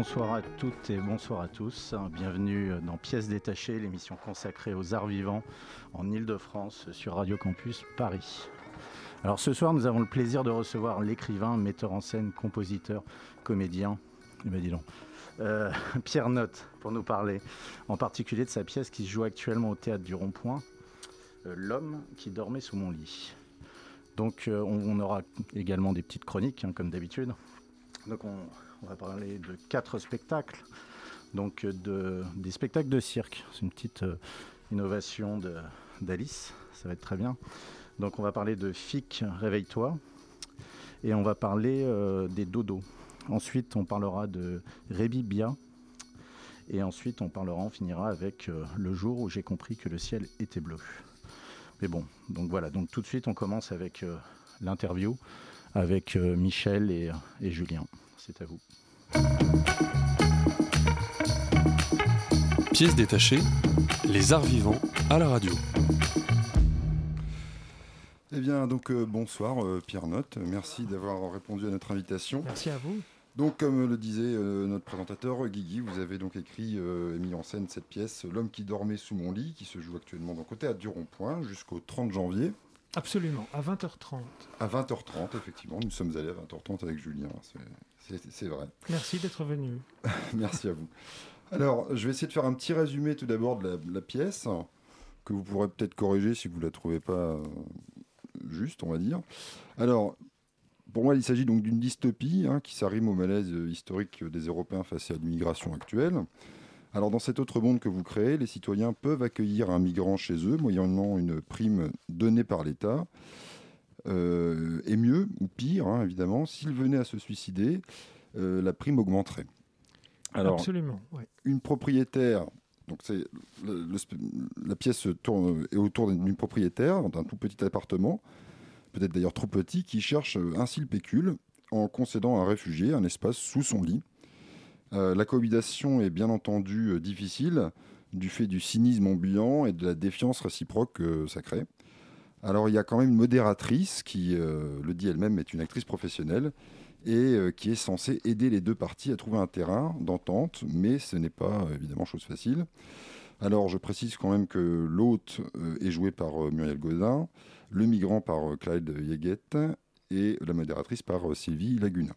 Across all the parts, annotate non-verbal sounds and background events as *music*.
Bonsoir à toutes et bonsoir à tous. Bienvenue dans Pièces détachées, l'émission consacrée aux arts vivants en Ile-de-France sur Radio Campus Paris. Alors ce soir, nous avons le plaisir de recevoir l'écrivain, metteur en scène, compositeur, comédien, eh ben, dis donc, euh, *laughs* Pierre Notte, pour nous parler en particulier de sa pièce qui se joue actuellement au théâtre du Rond-Point, euh, L'homme qui dormait sous mon lit. Donc euh, on, aura également des petites chroniques, hein, comme d'habitude. On va parler de quatre spectacles, donc euh, de, des spectacles de cirque. C'est une petite euh, innovation d'Alice, ça va être très bien. Donc on va parler de FIC, Réveille-toi, et on va parler euh, des dodos. Ensuite on parlera de Rébi Bia, et ensuite on parlera, on finira avec le jour où j'ai compris que le ciel était bleu. Mais bon, donc voilà, donc tout de suite on commence avec l'interview avec Michel et Julien. C'est à vous. Pièces détachées, les arts vivants à la radio. Eh bien, donc euh, bonsoir euh, Pierre Notte, merci d'avoir répondu à notre invitation. Merci à vous. Donc, comme le disait euh, notre présentateur Guigui, vous avez donc écrit euh, et mis en scène cette pièce L'homme qui dormait sous mon lit, qui se joue actuellement donc au théâtre du Rond-Point jusqu'au 30 janvier Absolument, à 20h30. à 20h30. Effectivement, nous sommes allés à 20h30 avec Julien, c'est- vrai. Merci d'être venu. *laughs* Merci à vous. Alors, je vais essayer de faire un petit résumé tout d'abord de la, de la pièce, que vous pourrez peut-être corriger si vous ne la trouvez pas euh, juste, on va dire. Alors, pour moi, il s'agit donc d'une dystopie hein, qui s'arrime au malaise historique des Européens face à l'immigration actuelle. Alors, dans cet autre monde que vous créez, les citoyens peuvent accueillir un migrant chez eux, moyennant une prime donnée par l'État. Euh, et mieux, ou pire, hein, évidemment, s'il venait à se suicider, euh, la prime augmenterait. Alors, Absolument, ouais. une propriétaire, donc c'est le- le sp- la pièce tourne est autour d'une propriétaire d'un tout petit appartement, peut-être d'ailleurs trop petit, qui cherche ainsi le pécule en concédant à un réfugié un espace sous son lit. Euh, la cohabitation est bien entendu euh, difficile du fait du cynisme ambiant et de la défiance réciproque que ça crée. Alors il y a quand même une modératrice qui, euh, le dit elle-même, est une actrice professionnelle et euh, qui est censée aider les deux parties à trouver un terrain d'entente, mais ce n'est pas euh, évidemment chose facile. Alors je précise quand même que l'hôte euh, est joué par euh, Muriel Godin, le migrant par euh, Clyde Yeguet et la modératrice par euh, Sylvie Laguna.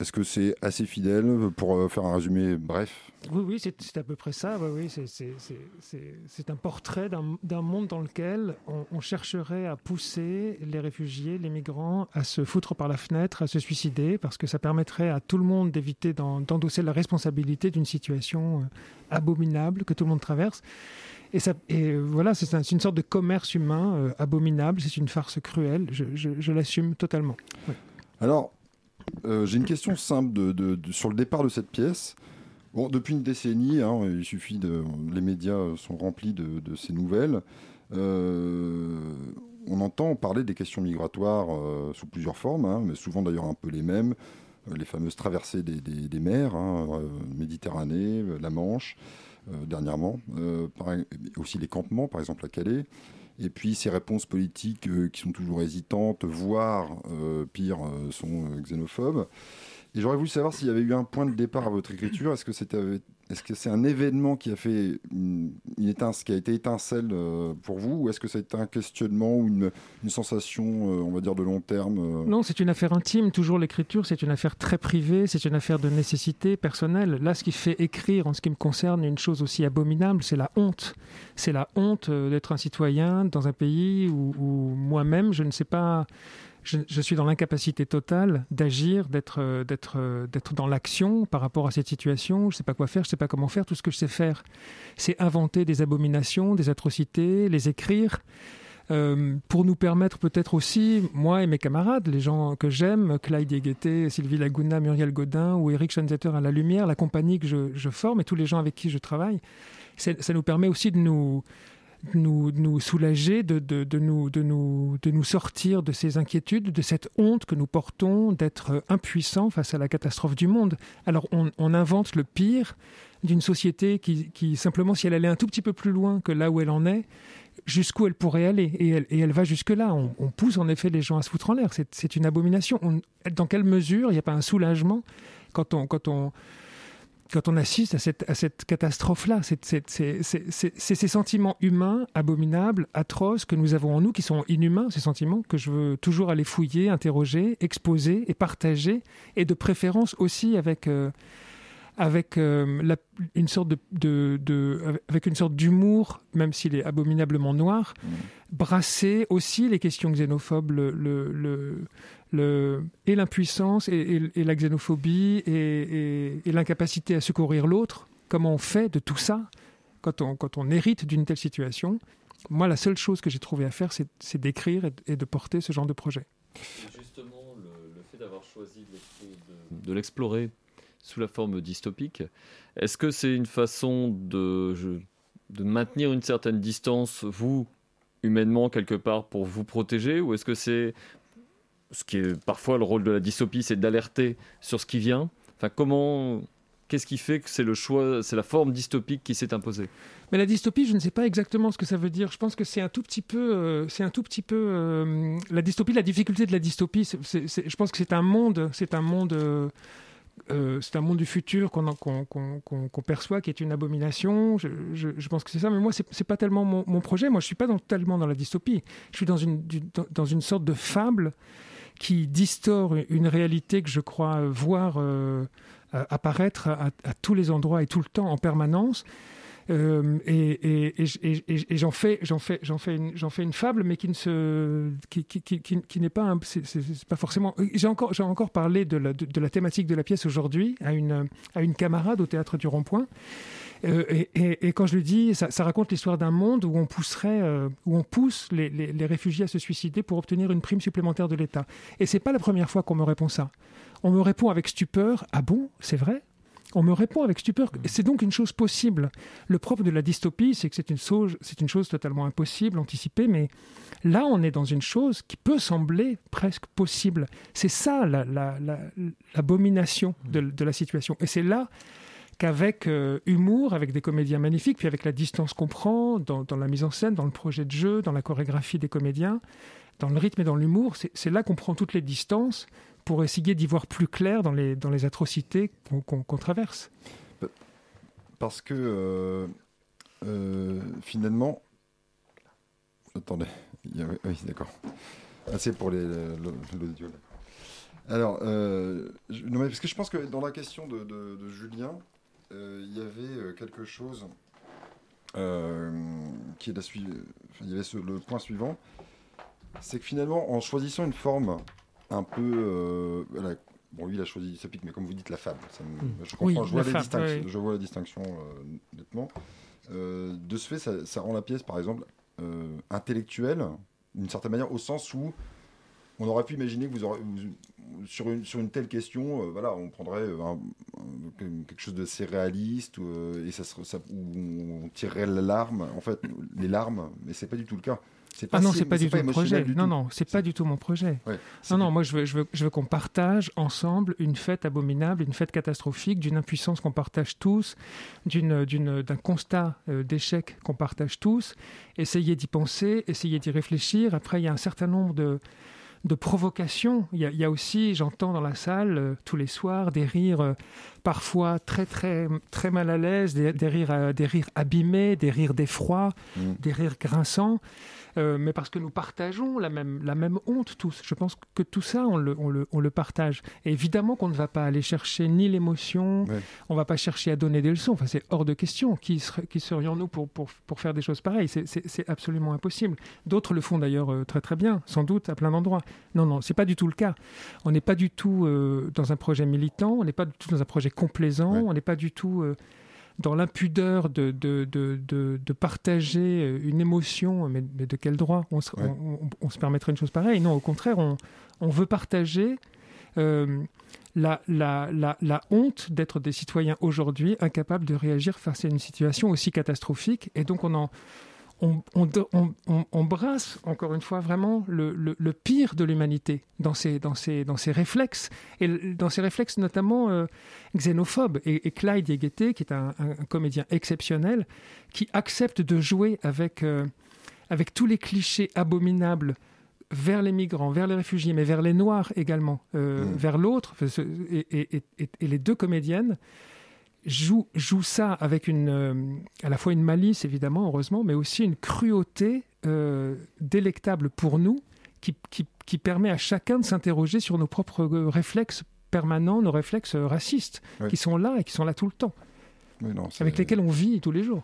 Est-ce que c'est assez fidèle pour euh, faire un résumé bref? Oui, oui, c'est à peu près ça. Oui, oui, c'est- un portrait d'un monde dans lequel on, on chercherait à pousser les réfugiés, les migrants, à se foutre par la fenêtre, à se suicider, parce que ça permettrait à tout le monde d'éviter d'en- d'endosser la responsabilité d'une situation euh, abominable que tout le monde traverse. Et, ça, et euh, voilà, c'est un- une sorte de commerce humain euh, abominable, c'est une farce cruelle, je, je- je l'assume totalement. Alors, euh, j'ai une question simple sur le départ de cette pièce. Bon, depuis une décennie, hein, il suffit de. Les médias sont remplis de, ces nouvelles. Euh, on entend parler des questions migratoires euh, sous plusieurs formes, hein, mais souvent d'ailleurs un peu les mêmes. Les fameuses traversées des, mers, hein, Méditerranée, la Manche, dernièrement. Aussi les campements, par exemple à Calais. Et puis ces réponses politiques euh, qui sont toujours hésitantes, voire euh, pire, euh, sont xénophobes. J'aurais voulu savoir s'il y avait eu un point de départ à votre écriture. Est-ce que c'était, est-ce que c'est un événement qui a fait une, qui a été étincelle euh, pour vous, ou est-ce que c'est un questionnement ou une, sensation, euh, on va dire de long terme euh, Non, c'est une affaire intime. Toujours l'écriture, c'est une affaire très privée, c'est une affaire de nécessité personnelle. Là, ce qui fait écrire, en ce qui me concerne, une chose aussi abominable, c'est la honte. C'est la honte d'être un citoyen dans un pays où moi-même, je ne sais pas. Je, suis dans l'incapacité totale d'agir, d'être, euh, d'être, euh, d'être dans l'action par rapport à cette situation. Je ne sais pas quoi faire, je ne sais pas comment faire. Tout ce que je sais faire, c'est inventer des abominations, des atrocités, les écrire. Euh, pour nous permettre peut-être aussi, moi et mes camarades, les gens que j'aime, Clyde Yegueté, Sylvie Laguna, Muriel Godin ou Eric Schanzetter à la Lumière, la compagnie que je, forme et tous les gens avec qui je travaille, ça nous permet aussi de nous, nous, nous soulager, de, de, de, nous, de, nous, de nous sortir de ces inquiétudes, de cette honte que nous portons d'être impuissants face à la catastrophe du monde. Alors on, invente le pire d'une société qui, qui, simplement, si elle allait un tout petit peu plus loin que là où elle en est, jusqu'où elle pourrait aller. Et elle, et elle va jusque-là. On, on, pousse en effet les gens à se foutre en l'air. C'est une abomination. On, dans quelle mesure il n'y a pas un soulagement quand on, quand on, quand on assiste à cette, à cette catastrophe-là C'est ces sentiments humains, abominables, atroces que nous avons en nous, qui sont inhumains, ces sentiments que je veux toujours aller fouiller, interroger, exposer et partager, et de préférence aussi avec... Euh, avec euh, la, une sorte de, de, de, avec une sorte d'humour, même s'il est abominablement noir, mmh. brasser aussi les questions xénophobes, le, le, le, et l'impuissance et, la xénophobie et, l'incapacité à secourir l'autre. Comment on fait de tout ça quand on, quand on hérite d'une telle situation? Moi, la seule chose que j'ai trouvé à faire, c'est d'écrire et, de porter ce genre de projet. Justement, le, fait d'avoir choisi de l'explorer sous la forme dystopique. Est-ce que c'est une façon de, de maintenir une certaine distance, vous, humainement, quelque part, pour vous protéger? Ou est-ce que c'est ce qui est parfois le rôle de la dystopie, c'est d'alerter sur ce qui vient Enfin, comment. Qu'est-ce qui fait que c'est le choix, c'est la forme dystopique qui s'est imposée? Mais la dystopie, je ne sais pas exactement ce que ça veut dire. Je pense que c'est un tout petit peu, euh, c'est un tout petit peu euh, la dystopie, la difficulté de la dystopie. Je pense que c'est un monde, c'est un monde euh, c'est un monde du futur qu'on qu qu qu perçoit, qui est une abomination. Je, pense que c'est ça, mais moi, c'est pas tellement mon, projet. Moi, je suis pas dans, tellement dans la dystopie. Je suis dans une, dans une sorte de fable qui distord une réalité que je crois voir euh, apparaître à, tous les endroits et tout le temps en permanence. Euh, et, j'en fais, j'en fais, j'en fais, une, fable, mais qui qui, n'est pas, pas forcément. J'ai encore, j'ai encore parlé de la, de, de, la thématique de la pièce aujourd'hui à une, à une camarade au théâtre du Rond-Point. Euh, et, et, et, quand je le dis, ça, ça raconte l'histoire d'un monde où on pousserait, euh, où on pousse les, les, les, réfugiés à se suicider pour obtenir une prime supplémentaire de l'État. Et c'est pas la première fois qu'on me répond ça. On me répond avec stupeur. Ah bon, c'est vrai? On me répond avec stupeur. C'est donc une chose possible. Le propre de la dystopie, c'est que c'est une, chose, une chose totalement impossible, anticipée, mais là, on est dans une chose qui peut sembler presque possible. C'est ça l'abomination la, la, de, de, la situation. Et c'est là qu'avec euh, humour, avec des comédiens magnifiques, puis avec la distance qu'on prend dans, la mise en scène, dans le projet de jeu, dans la chorégraphie des comédiens, dans le rythme et dans l'humour, c'est là qu'on prend toutes les distances pour essayer d'y voir plus clair dans les, atrocités qu'on qu qu traverse Parce que euh, euh, finalement. Attendez, oui, d'accord. Ah, c'est pour l'audio. Alors, je, non, parce que je pense que dans la question de, Julien, il y avait quelque chose euh, qui est la suivante. Enfin, il y avait ce, le point suivant c'est que finalement, en choisissant une forme un peu. Euh, voilà, bon, lui, il a choisi sa pique, mais comme vous dites, la fable. Ça me, mmh. Je comprends, oui, je, vois fable, oui. je, vois la distinction euh, nettement. Euh, de ce fait, ça, ça, rend la pièce, par exemple, euh, intellectuelle, d'une certaine manière, au sens où on aurait pu imaginer que vous aurez. Vous, sur, une, sur une telle question, euh, voilà, on prendrait un, un, quelque chose de assez réaliste et ça, ça, où on tirerait l'alarme, en fait, les larmes, mais c'est pas du tout le cas. Pas ah non, c'est pas du tout mon projet. Non, non, c'est pas du tout mon projet. Ouais, non, non, moi je veux, je veux, je veux qu'on partage ensemble une fête abominable, une fête catastrophique, d'une impuissance qu'on partage tous, d'un constat euh, d'échec qu'on partage tous. Essayer d'y penser, essayer d'y réfléchir. Après, il y a un certain nombre de de provocation. Il y a, il y a aussi, j'entends dans la salle euh, tous les soirs des rires euh, parfois très très très mal à l'aise, des, des, rires, euh, des rires abîmés, des rires d'effroi, mmh. des rires grinçants. Euh, mais parce que nous partageons la même, la même honte tous. Je pense que tout ça, on le, on le, on le partage. Et évidemment qu'on ne va pas aller chercher ni l'émotion, ouais. on ne va pas chercher à donner des leçons. Enfin, c'est hors de question. Qui, ser qui serions-nous pour, pour, pour faire des choses pareilles? C'est absolument impossible. D'autres le font d'ailleurs euh, très très bien, sans doute, à plein d'endroits. Non, non, c'est pas du tout le cas. On n'est pas du tout euh, dans un projet militant, on n'est pas du tout dans un projet complaisant, ouais. on n'est pas du tout... Euh, dans l'impudeur de, de, de, de, partager une émotion, mais, de quel droit? On se, on, se, permettrait une chose pareille? Non, au contraire, on, on veut partager euh, la, la, la, la, honte d'être des citoyens aujourd'hui incapables de réagir face à une situation aussi catastrophique. Et donc on en, on, on, brasse, encore une fois, vraiment le, le, pire de l'humanité dans ses, dans, ses, dans ses réflexes, et dans ses réflexes notamment euh, xénophobes. Et, Clyde Yeguete, qui est un, comédien exceptionnel, qui accepte de jouer avec, euh, avec tous les clichés abominables vers les migrants, vers les réfugiés, mais vers les Noirs également, euh, mmh. vers l'autre. Et, et, et, les deux comédiennes joue, joue ça avec une, euh, à la fois une malice, évidemment, heureusement, mais aussi une cruauté euh, délectable pour nous, qui, qui, qui, permet à chacun de s'interroger sur nos propres euh, réflexes permanents, nos réflexes racistes, qui sont là et qui sont là tout le temps, avec lesquels on vit tous les jours.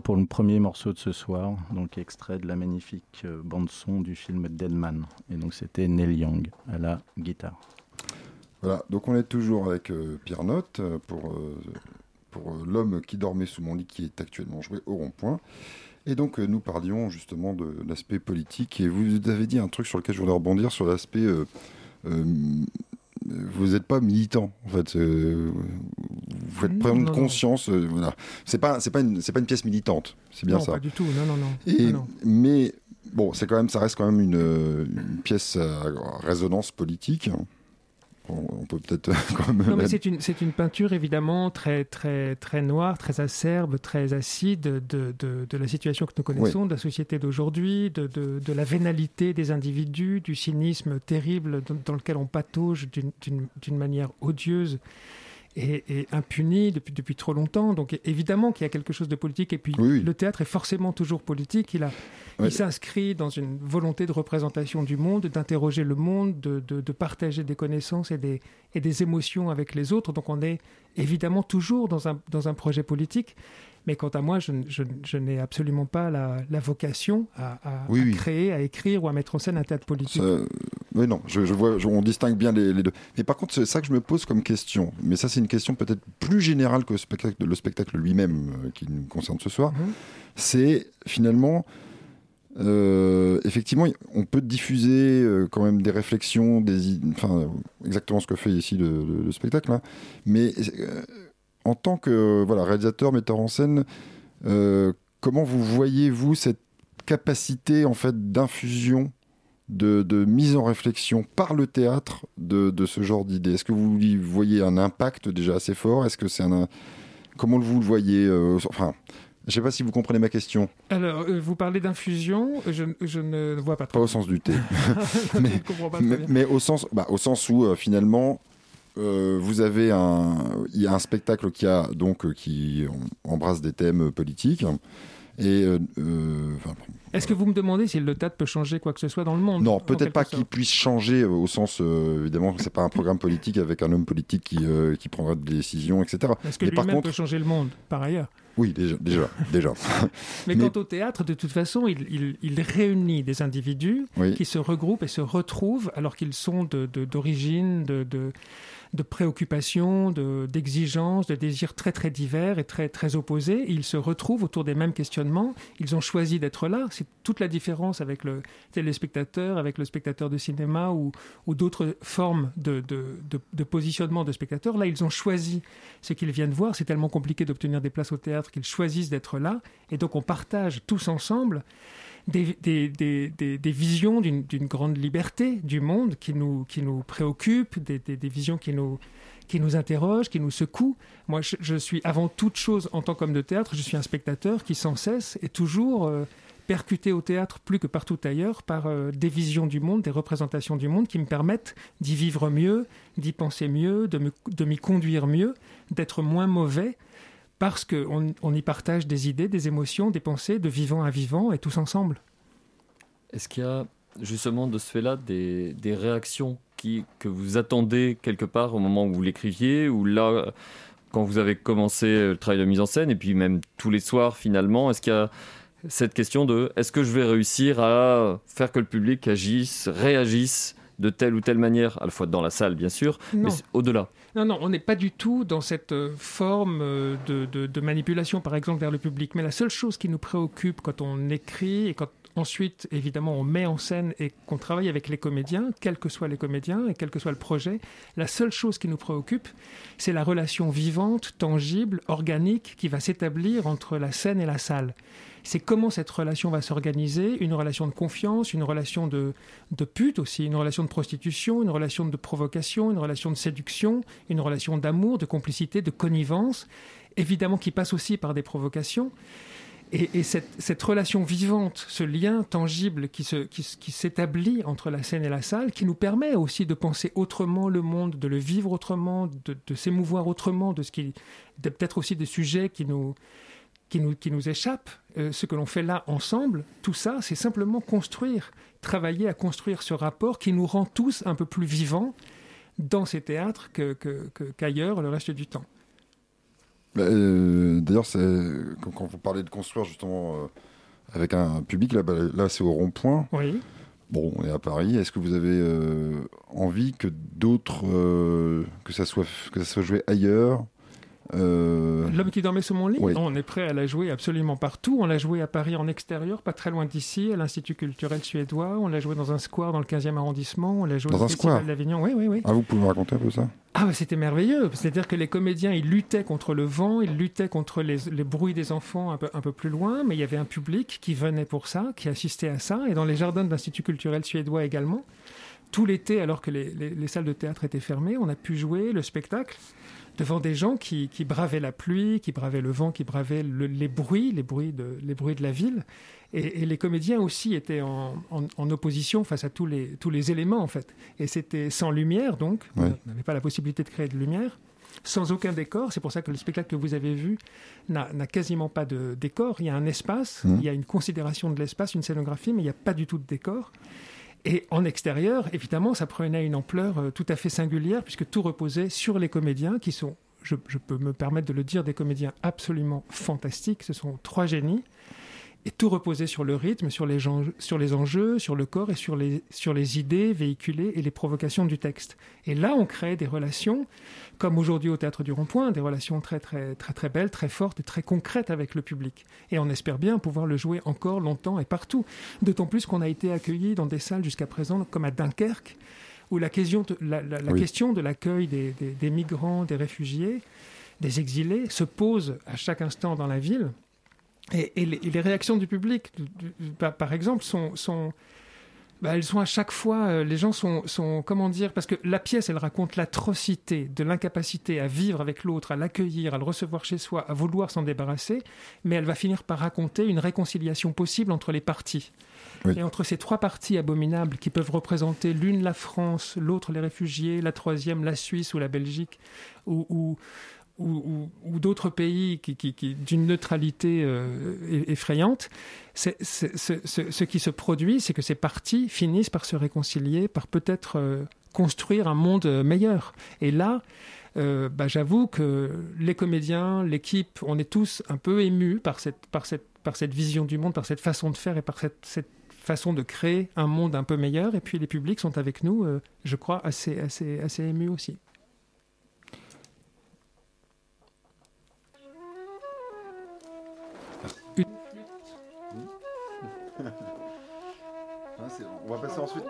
Pour le premier morceau de ce soir, donc extrait de la magnifique euh, bande-son du film Deadman. Et donc c'était Neil Young à la guitare. Voilà, donc on est toujours avec euh, Pierre Note euh, pour, pour L'homme qui dormait sous mon lit qui est actuellement joué au rond-point. Et donc nous parlions justement de l'aspect politique et vous avez dit un truc sur lequel je voudrais rebondir sur l'aspect vous n'êtes pas militant en fait. Vous faites prendre conscience. voilà. C'est pas c'est pas une c'est pas une pièce militante. C'est bien non, ça. Pas du tout. Non non non. Et, Mais bon, c'est quand même ça reste quand même une, une pièce à résonance politique on peut peut-être *laughs* Non, mais c'est une, c'est une peinture évidemment très, très, très noire, très acerbe, très acide de, de, de la situation que nous connaissons, de la société d'aujourd'hui, de, de, la vénalité des individus, du cynisme terrible dans, lequel on patauge d'une manière odieuse et, impuni depuis, depuis trop longtemps. Donc évidemment qu'il y a quelque chose de politique. Et puis le théâtre est forcément toujours politique. Il, a, il s'inscrit dans une volonté de représentation du monde, d'interroger le monde, de, de, partager des connaissances et des, et des émotions avec les autres. Donc on est évidemment toujours dans un, dans un projet politique. Mais quant à moi, je, je, n'ai absolument pas la, la vocation à, créer, à écrire ou à mettre en scène un théâtre politique. Oui, non, je, vois, on distingue bien les, les, deux. Mais par contre, c'est ça que je me pose comme question. Mais ça, c'est une question peut-être plus générale que le spectacle, le spectacle lui-même euh, qui nous concerne ce soir. Mhm. C'est finalement. Euh, effectivement, on peut diffuser euh, quand même des réflexions, des, enfin, exactement ce que fait ici le, spectacle, hein. mais en tant que voilà, réalisateur, metteur en scène, comment vous voyez-vous cette capacité en fait d'infusion, de, mise en réflexion par le théâtre de, ce genre d'idées Est-ce que vous y voyez un impact déjà assez fort? Est-ce que c'est un comment vous le voyez euh, Enfin, je ne sais pas si vous comprenez ma question. Alors, euh, vous parlez d'infusion, je, ne vois pas Pas au sens du thé. *laughs* *laughs* mais, au, sens, bah, au sens où, finalement, euh, vous avez un, il y a un spectacle qui a donc qui embrasse des thèmes politiques. Et euh, est-ce que vous me demandez si le théâtre peut changer quoi que ce soit dans le monde Non, peut-être pas qu'il puisse changer au sens évidemment que c'est pas un programme politique avec un homme politique qui, qui prendra des décisions, etc. Est-ce que lui-même peut changer le monde par ailleurs? Oui, déjà. déjà, déjà. *laughs* Mais, quant au théâtre, de toute façon, il, il, réunit des individus qui se regroupent et se retrouvent alors qu'ils sont d'origine, de, de, de préoccupations, d'exigences, de, désirs très très divers et très très opposés. Ils se retrouvent autour des mêmes questionnements. Ils ont choisi d'être là. C'est toute la différence avec le téléspectateur, avec le spectateur de cinéma ou, d'autres formes de, de, positionnement de spectateurs. Là, ils ont choisi ce qu'ils viennent voir. C'est tellement compliqué d'obtenir des places au théâtre qu'ils choisissent d'être là. Et donc on partage tous ensemble des, visions d'une grande liberté du monde qui nous, qui nous préoccupent, des, visions qui nous, qui nous interrogent, qui nous secouent. Moi, je, suis avant toute chose, en tant qu'homme de théâtre, je suis un spectateur qui sans cesse est toujours euh, percuté au théâtre plus que partout ailleurs par euh, des visions du monde, des représentations du monde qui me permettent d'y vivre mieux, d'y penser mieux, de m'y conduire mieux, d'être moins mauvais parce qu'on on y partage des idées, des émotions, des pensées, de vivant à vivant et tous ensemble. Est-ce qu'il y a justement de ce fait-là des, des, réactions qui, que vous attendez quelque part au moment où vous l'écriviez ou là quand vous avez commencé le travail de mise en scène et puis même tous les soirs finalement Est-ce qu'il y a cette question de est-ce que je vais réussir à faire que le public agisse, réagisse de telle ou telle manière, à la fois dans la salle bien sûr, mais au-delà. Non, non, on n'est pas du tout dans cette euh, forme euh, de, de, manipulation, par exemple, vers le public. Mais la seule chose qui nous préoccupe quand on écrit et quand ensuite, évidemment, on met en scène et qu'on travaille avec les comédiens, quels que soient les comédiens et quel que soit le projet, la seule chose qui nous préoccupe, c'est la relation vivante, tangible, organique qui va s'établir entre la scène et la salle c'est comment cette relation va s'organiser, une relation de confiance, une relation de, de pute aussi, une relation de prostitution, une relation de provocation, une relation de séduction, une relation d'amour, de complicité, de connivence, évidemment qui passe aussi par des provocations. Et, cette, relation vivante, ce lien tangible qui, s'établit entre la scène et la salle, qui nous permet aussi de penser autrement le monde, de le vivre autrement, de, s'émouvoir autrement, de ce qui, peut-être aussi des sujets qui nous, qui nous, qui nous échappent, euh, ce que l'on fait là ensemble, tout ça, c'est simplement construire, travailler à construire ce rapport qui nous rend tous un peu plus vivants dans ces théâtres qu'ailleurs que, le reste du temps. Bah, euh, D'ailleurs, quand, quand, vous parlez de construire justement euh, avec un, public, là, bah, là c'est au rond-point. Oui. Bon, on est à Paris. Est-ce que vous avez euh, envie que d'autres, que ça soit que ça soit joué ailleurs? Euh, L'homme qui dormait sous mon lit On est prêt à la jouer absolument partout. On l'a joué à Paris en extérieur, pas très loin d'ici, à l'Institut culturel suédois. On l'a joué dans un square dans le 15e arrondissement. On l'a joué dans au un square d'Avignon. Oui, oui, oui. Ah, vous pouvez me raconter un peu ça? Ah, c'était merveilleux. C'est-à-dire que les comédiens, ils luttaient contre le vent, ils luttaient contre les, les, bruits des enfants un peu, un peu plus loin, mais il y avait un public qui venait pour ça, qui assistait à ça. Et dans les jardins de l'Institut culturel suédois également, tout l'été, alors que les, les, les salles de théâtre étaient fermées, on a pu jouer le spectacle devant des gens qui, qui, bravaient la pluie, qui bravaient le vent, qui bravaient les bruits, les bruits de, les bruits de la ville. Et, et les comédiens aussi étaient en, en, en, opposition face à tous les, tous les éléments, en fait. Et c'était sans lumière, donc, ouais. on n'avait pas la possibilité de créer de lumière, sans aucun décor. C'est pour ça que le spectacle que vous avez vu n'a quasiment pas de décor. Il y a un espace, mmh. il y a une considération de l'espace, une scénographie, mais il n'y a pas du tout de décor. Et en extérieur, évidemment, ça prenait une ampleur euh, tout à fait singulière, puisque tout reposait sur les comédiens, qui sont, je, je, peux me permettre de le dire, des comédiens absolument fantastiques. Ce sont trois génies. Et tout reposait sur le rythme, sur les, enjeux, sur les enjeux, sur le corps et sur les, sur les idées véhiculées et les provocations du texte. Et là, on crée des relations, comme aujourd'hui au Théâtre du Rond-Point, des relations très, très, très, très belles, très fortes et très concrètes avec le public. Et on espère bien pouvoir le jouer encore longtemps et partout. D'autant plus qu'on a été accueillis dans des salles jusqu'à présent, comme à Dunkerque, où la question de, la, la, la Oui. question de l'accueil des, des, des migrants, des réfugiés, des exilés se pose à chaque instant dans la ville. Et, et, les, et, les, réactions du public, par, par exemple, sont, sont bah, elles sont à chaque fois, euh, les gens sont, sont, comment dire, parce que la pièce, elle raconte l'atrocité de l'incapacité à vivre avec l'autre, à l'accueillir, à le recevoir chez soi, à vouloir s'en débarrasser, mais elle va finir par raconter une réconciliation possible entre les parties. Oui. Et entre ces trois parties abominables qui peuvent représenter l'une la France, l'autre les réfugiés, la troisième la Suisse ou la Belgique, ou, ou ou, ou, ou d'autres pays qui, d'une neutralité euh, effrayante, ce qui se produit, c'est que ces partis finissent par se réconcilier, par peut-être euh, construire un monde meilleur. Et là, euh, bah, j'avoue que les comédiens, l'équipe, on est tous un peu émus par cette, vision du monde, par cette façon de faire et par cette, façon de créer un monde un peu meilleur. Et puis les publics sont avec nous, euh, je crois, assez, assez, assez émus aussi. On va passer ensuite.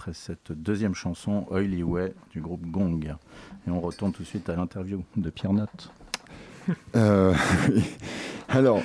Après cette deuxième chanson, Oily Way, du groupe Gong. Et on retourne tout de suite à l'interview de Pierre Note. Euh, *laughs* alors,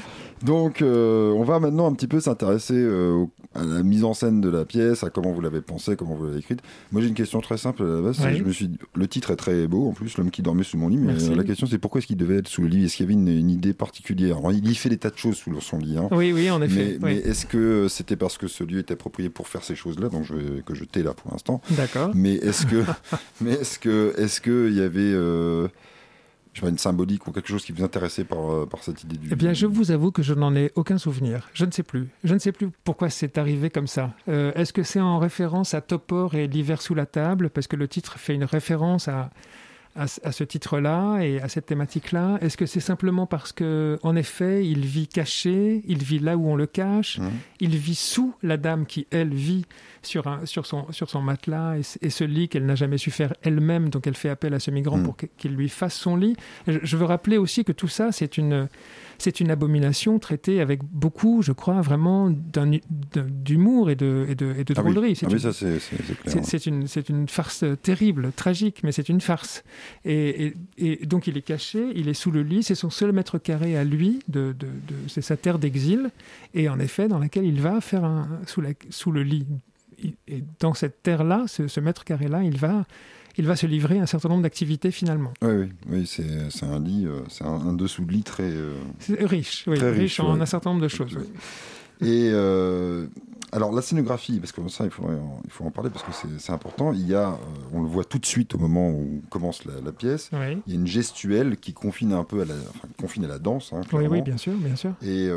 donc, euh, on va maintenant un petit peu s'intéresser euh, à la mise en scène de la pièce, à comment vous l'avez pensée, comment vous l'avez écrite. Moi, j'ai une question très simple à la base. Je me suis, le titre est très beau, en plus, l'homme qui dormait sous mon lit. Mais la question, c'est pourquoi est-ce qu'il devait être sous le lit? Est-ce qu'il y avait une, idée particulière? Il y fait des tas de choses sous son lit. Hein. Oui, oui, en effet. Mais, est-ce que c'était parce que ce lieu était approprié pour faire ces choses-là, donc je, que je tais là pour l'instant D'accord. Mais est-ce que, *laughs* mais est-ce que, est-ce que il y avait je sais une symbolique ou quelque chose qui vous intéressait par, euh, par cette idée du... Eh bien, je vous avoue que je n'en ai aucun souvenir. Je ne sais plus. Je ne sais plus pourquoi c'est arrivé comme ça. Euh, est-ce que c'est en référence à Topor et l'hiver sous la table? Parce que le titre fait une référence à, à, ce titre-là et à cette thématique-là Est-ce que c'est simplement parce que, en effet, il vit caché, il vit là où on le cache, mmh. il vit sous la dame qui, elle, vit sur, un, sur, son, sur son matelas et, ce lit qu'elle n'a jamais su faire elle-même, donc elle fait appel à ce migrant mmh. pour qu'il lui fasse son lit. je veux rappeler aussi que tout ça, c'est une c'est une abomination traitée avec beaucoup, je crois, vraiment d'humour et de, et de, et de ah drôlerie. C'est une, une, une, farce terrible, tragique, mais c'est une farce. Et, et, donc il est caché, il est sous le lit, c'est son seul mètre carré à lui, de, de, c'est sa terre d'exil, et en effet dans laquelle il va faire un, sous, la, sous le lit. Et dans cette terre-là, ce, ce mètre carré-là, il va il va se livrer à un certain nombre d'activités finalement. Oui, oui, oui c'est un lit, euh, c'est un, dessous de lit très euh, riche, oui, riche, en un certain nombre de choses. Et euh, alors la scénographie, parce que ça il, faudrait, il faut en parler parce que c'est important. Il y a, on le voit tout de suite au moment où commence la, pièce. Il y a une gestuelle qui confine un peu à la, confine à la danse. Hein, oui, oui, bien sûr, bien sûr. Et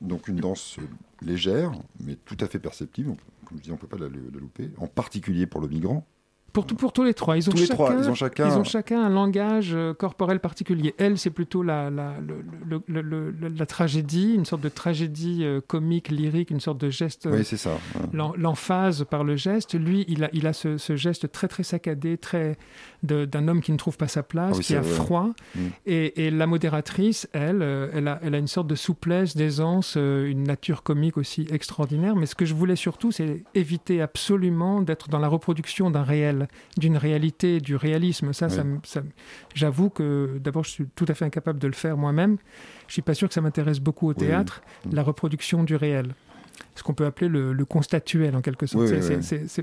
donc une danse légère, mais tout à fait perceptible. Comme je dis, on ne peut pas la, la louper. En particulier pour le migrant. Pour, pour tous les trois. Ils ont, chacun, ils ont, chacun... ils ont chacun un langage euh, corporel particulier. Elle, c'est plutôt la, la, la, tragédie, une sorte de tragédie euh, comique, lyrique, une sorte de geste. Oui, c'est ça. L'emphase par le geste. Lui, il a, il a ce, ce geste très, très saccadé, très d'un homme qui ne trouve pas sa place, ah qui a froid. Mm. Et, et, la modératrice, elle, euh, elle a, elle a une sorte de souplesse, d'aisance, une nature comique aussi extraordinaire. Mais ce que je voulais surtout, c'est éviter absolument d'être dans la reproduction d'un réel d'une réalité, du réalisme. Ça, ça, j'avoue que d'abord, je suis tout à fait incapable de le faire moi-même. Je suis pas sûr que ça m'intéresse beaucoup au théâtre, la reproduction du réel ce qu'on peut appeler le, constatuel en quelque sorte.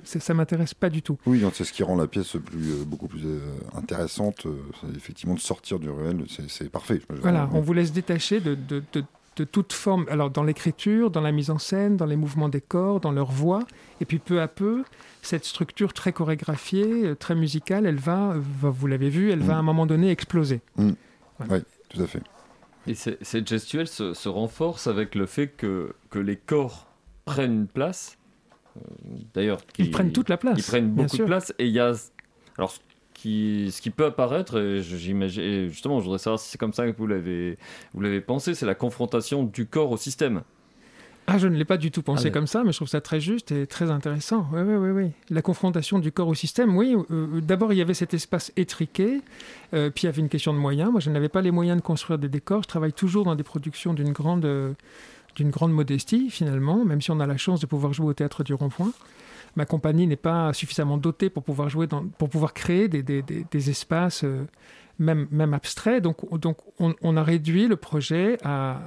ça m'intéresse pas du tout. Oui, c'est ce qui rend la pièce plus, euh, beaucoup plus euh, intéressante. Euh, effectivement, de sortir du réel, c'est parfait. Voilà, on vous laisse détacher de, de, de toute forme, alors dans l'écriture, dans la mise en scène, dans les mouvements des corps, dans leur voix, et puis peu à peu, cette structure très chorégraphiée, euh, très musicale, elle va, vous l'avez vu, elle va à un mm. moment donné exploser. Mm. Oui, tout à fait. Et cette gestuelle se, renforce avec le fait que, que les corps prennent une place. Euh, d'ailleurs, ils prennent toute la place. Ils prennent beaucoup de place. Et il y a. Alors, ce qui peut apparaître, j'imagine, justement, je voudrais savoir si c'est comme ça que vous l'avez, vous l'avez pensé, c'est la confrontation du corps au système. Ah, je ne l'ai pas du tout pensé ah, comme ça, mais je trouve ça très juste et très intéressant. Oui, oui, oui, oui. La confrontation du corps au système, oui. Euh, euh, d'abord, il y avait cet espace étriqué, euh, puis il y avait une question de moyens. Moi, je n'avais pas les moyens de construire des décors. Je travaille toujours dans des productions d'une grande, d'une grande modestie, finalement, même si on a la chance de pouvoir jouer au théâtre du Rond-Point ma compagnie n'est pas suffisamment dotée pour pouvoir jouer pour pouvoir créer des, espaces même, même abstraits. Donc, on, a réduit le projet à,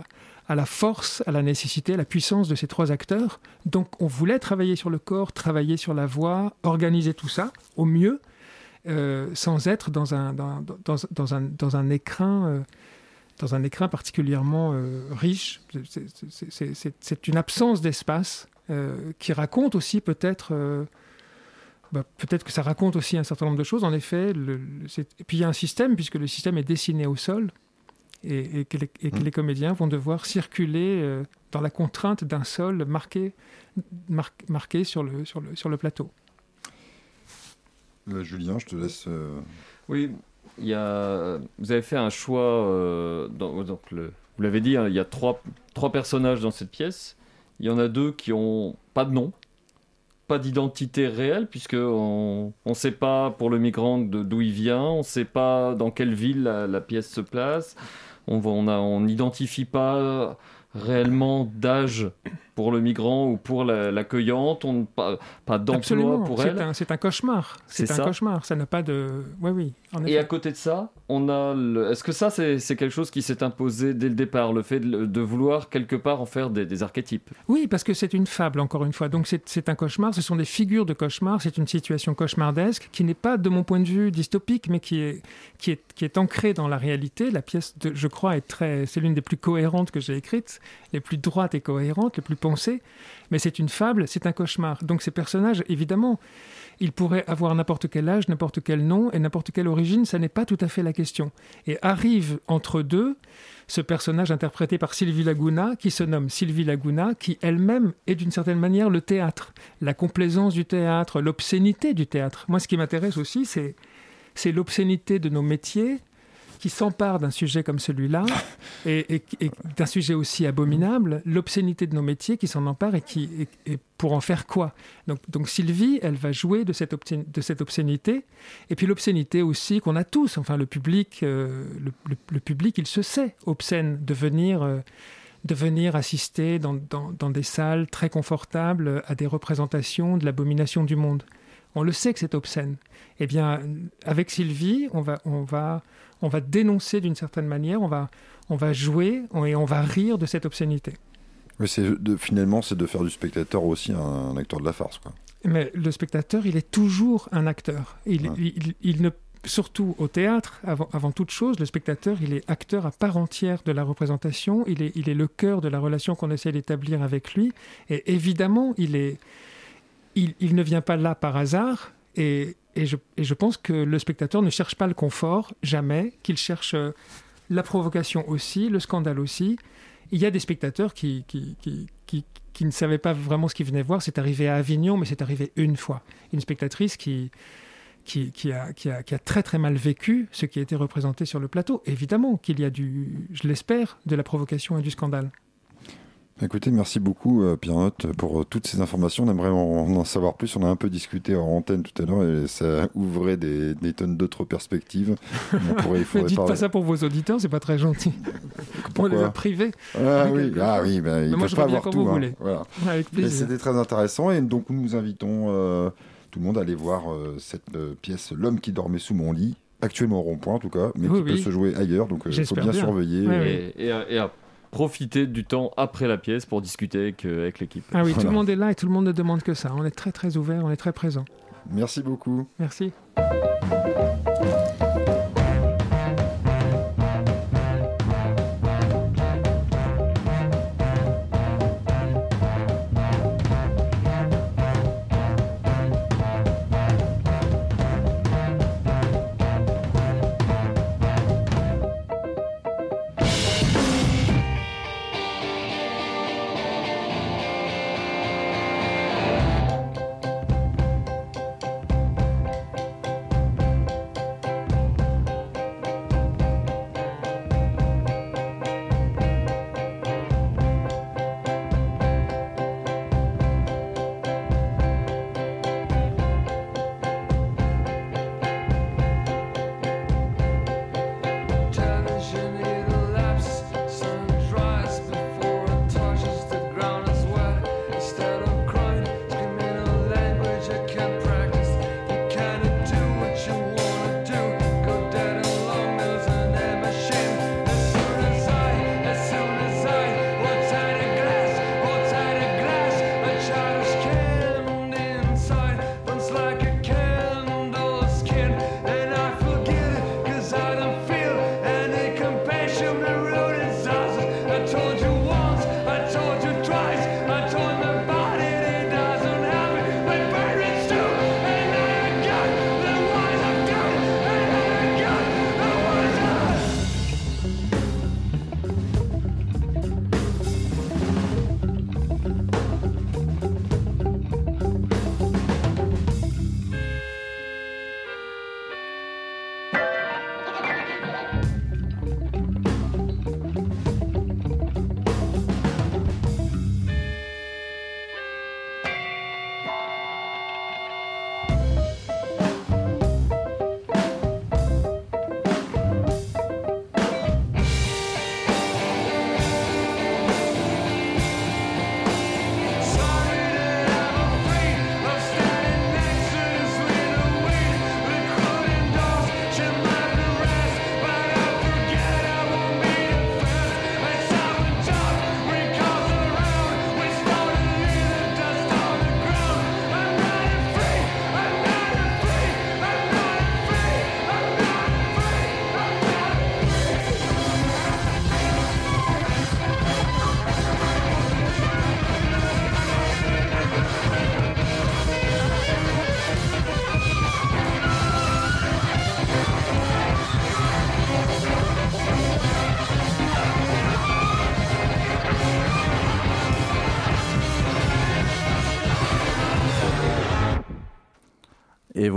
la force, à la nécessité, à la puissance de ces trois acteurs. Donc on voulait travailler sur le corps, travailler sur la voix, organiser tout ça au mieux, euh, sans être dans un, dans, dans. Euh, un écrin particulièrement euh, riche. C'est une absence d'espace qui raconte aussi peut-être bah, peut-être que ça raconte aussi un certain nombre de choses. En effet, le, et puis il y a un système, puisque le système est dessiné au sol et, que, mmh. les, comédiens vont devoir circuler euh, dans la contrainte d'un sol marqué, marqué sur, le, sur, le, sur le plateau. Euh, Julien, je te laisse. Euh, oui, il y a, vous avez fait un choix. donc le, vous l'avez dit, hein, il y a trois, trois personnages dans cette pièce. Il y en a deux qui ont pas de nom, pas d'identité réelle, puisqu'on ne sait pas pour le migrant d'où il vient, on ne sait pas dans quelle ville la pièce se place. On on n'identifie pas réellement d'âge pour le migrant ou pour l'accueillante, on pas, pas d'emploi pour elle. C'est un, cauchemar. C'est un cauchemar. Ça n'a pas de. Oui, oui. Et à côté de ça, on a. Est-ce que ça, c'est quelque chose qui s'est imposé dès le départ, le fait de, vouloir quelque part en faire des, archétypes? Oui, parce que c'est une fable, encore une fois. Donc c'est un cauchemar. Ce sont des figures de cauchemar. C'est une situation cauchemardesque qui n'est pas, de mon point de vue, dystopique, mais qui est, qui est, qui est ancrée dans la réalité. La pièce, de, je crois, est très. C'est l'une des plus cohérentes que j'ai écrites, les plus droites et cohérentes, les plus pensées. Mais c'est une fable, c'est un cauchemar. Donc ces personnages, évidemment il pourrait avoir n'importe quel âge, n'importe quel nom et n'importe quelle origine, ça n'est pas tout à fait la question. Et arrive entre deux ce personnage interprété par Sylvie Laguna, qui se nomme Sylvie Laguna, qui elle-même est d'une certaine manière le théâtre, la complaisance du théâtre, l'obscénité du théâtre. Moi, ce qui m'intéresse aussi, c'est, c'est l'obscénité de nos métiers, qui s'empare d'un sujet comme celui-là, et, d'un sujet aussi abominable, l'obscénité de nos métiers qui s'en empare et, qui, pour en faire quoi? Donc, Sylvie, elle va jouer de cette, obscénité, et puis l'obscénité aussi qu'on a tous, enfin le public, euh, le, public, il se sait obscène de venir... Euh, de venir assister dans, des salles très confortables à des représentations de l'abomination du monde. On le sait que c'est obscène. Eh bien, avec Sylvie, on va, on va, on va dénoncer d'une certaine manière, on va, on va jouer et on va rire de cette obscénité. Mais finalement, c'est de faire du spectateur aussi un, acteur de la farce. Quoi. Mais le spectateur, il est toujours un acteur. Il, il, ne, surtout au théâtre, avant, avant, toute chose, le spectateur, il est acteur à part entière de la représentation. Il est, il est le cœur de la relation qu'on essaie d'établir avec lui. Et évidemment, il, est, il, ne vient pas là par hasard. Et, je, pense que le spectateur ne cherche pas le confort, jamais, qu'il cherche euh, la provocation aussi, le scandale aussi. Il y a des spectateurs qui, ne savaient pas vraiment ce qu'ils venaient voir. C'est arrivé à Avignon, mais c'est arrivé une fois. Une spectatrice qui, a, qui, a, très très mal vécu ce qui a été représenté sur le plateau. Évidemment qu'il y a du, je l'espère, de la provocation et du scandale. Écoutez, merci beaucoup euh, Pierre-Note pour euh, toutes ces informations. On aimerait en, en, savoir plus. On a un peu discuté en antenne tout à l'heure et ça *laughs* ouvrait des, tonnes d'autres perspectives. On *laughs* Dites pas ça pour vos auditeurs, c'est pas très gentil. *laughs* pour les priver. Ah oui, ah oui ben, ils peuvent pas avoir tout. Vous hein. Voilà. Avec plaisir. C'était très intéressant et donc nous invitons euh, tout le monde à aller voir cette pièce L'homme qui dormait sous mon lit actuellement au rond-point en tout cas, mais qui peut se jouer ailleurs, donc il faut bien, surveiller. et, et, et, profiter du temps après la pièce pour discuter avec, euh, avec l'équipe. Ah oui, tout le monde est là et tout le monde ne demande que ça. On est très très ouvert, on est très présent. Merci beaucoup. Merci.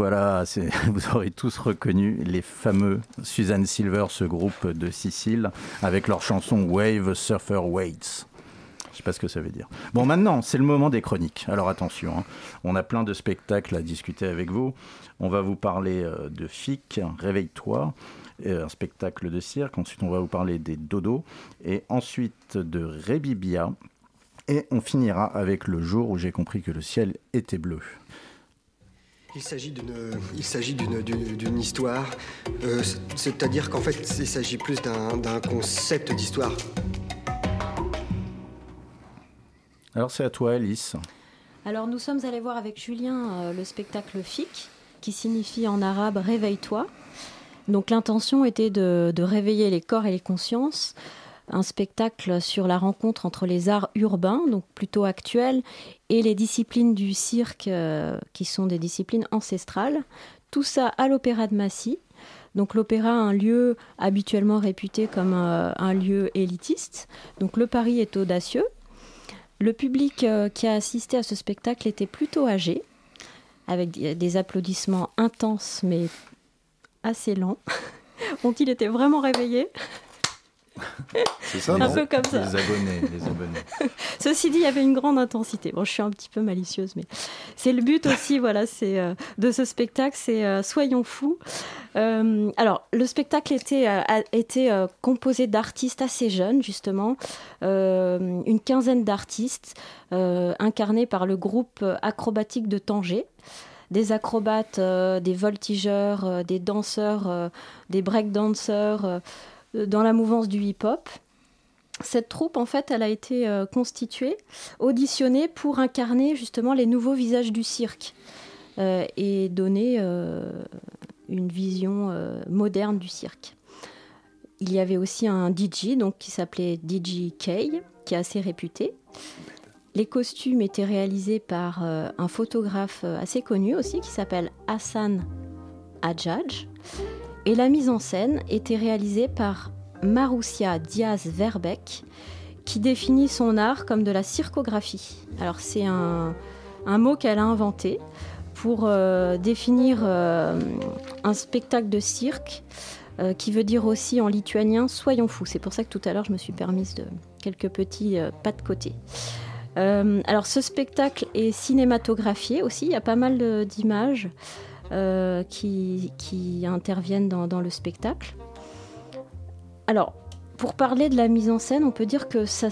Voilà, *laughs* vous aurez tous reconnu les fameux Suzanne Silver, ce groupe de Sicile, avec leur chanson Wave Surfer Waits. Je sais pas ce que ça veut dire. Bon, maintenant, c'est le moment des chroniques. Alors attention, hein. on a plein de spectacles à discuter avec vous. On va vous parler euh, de FIC, Réveille-toi, un spectacle de cirque. Ensuite, on va vous parler des dodos. Et ensuite de Rébibia. Et on finira avec le jour où j'ai compris que le ciel était bleu. Il s'agit d'une, il s'agit d'une, d'une, histoire, euh, c'est-à-dire qu'en fait, il s'agit plus d'un, d'un concept d'histoire. Alors c'est à toi, Alice. Alors nous sommes allés voir avec Julien euh, le spectacle FIC, qui signifie en arabe Réveille-toi. Donc l'intention était de, réveiller les corps et les consciences. Un spectacle sur la rencontre entre les arts urbains, donc plutôt actuels, et les disciplines du cirque, euh, qui sont des disciplines ancestrales. Tout ça à l'Opéra de Massy. Donc l'opéra, un lieu habituellement réputé comme euh, un, lieu élitiste. Donc le pari est audacieux. Le public euh, qui a assisté à ce spectacle était plutôt âgé, avec des applaudissements intenses mais assez lent. *laughs* Ont-ils été vraiment réveillés *laughs* c'est ça, un peu comme ça. Les abonnés, les abonnés. *laughs* Ceci dit, il y avait une grande intensité. Bon, je suis un petit peu malicieuse, mais c'est le but aussi, *laughs* voilà, c'est euh, de ce spectacle, c'est euh, soyons fous. Euh, alors, le spectacle était, a été composé d'artistes assez jeunes, justement, une quinzaine d'artistes incarnés par le groupe acrobatique de Tanger des acrobates, euh, des voltigeurs, euh, des danseurs, euh, des breakdancers dans la mouvance du hip-hop. Cette troupe, en fait, elle a été constituée, auditionnée pour incarner justement les nouveaux visages du cirque et donner une vision moderne du cirque. Il y avait aussi un DJ donc, qui s'appelait DJ K, qui est assez réputé. Les costumes étaient réalisés par euh, un photographe euh, assez connu aussi qui s'appelle Hassan Adjadj. Et la mise en scène était réalisée par Maroussia Diaz-Verbeck qui définit son art comme de la circographie. Alors c'est un, mot qu'elle a inventé pour euh, définir un spectacle de cirque qui veut dire aussi en lituanien soyons fous. C'est pour ça que tout à l'heure je me suis permise de quelques petits pas de côté. Euh, alors ce spectacle est cinématographié aussi, il y a pas mal d'images euh, qui, interviennent dans, le spectacle. Alors, pour parler de la mise en scène, on peut dire que c'est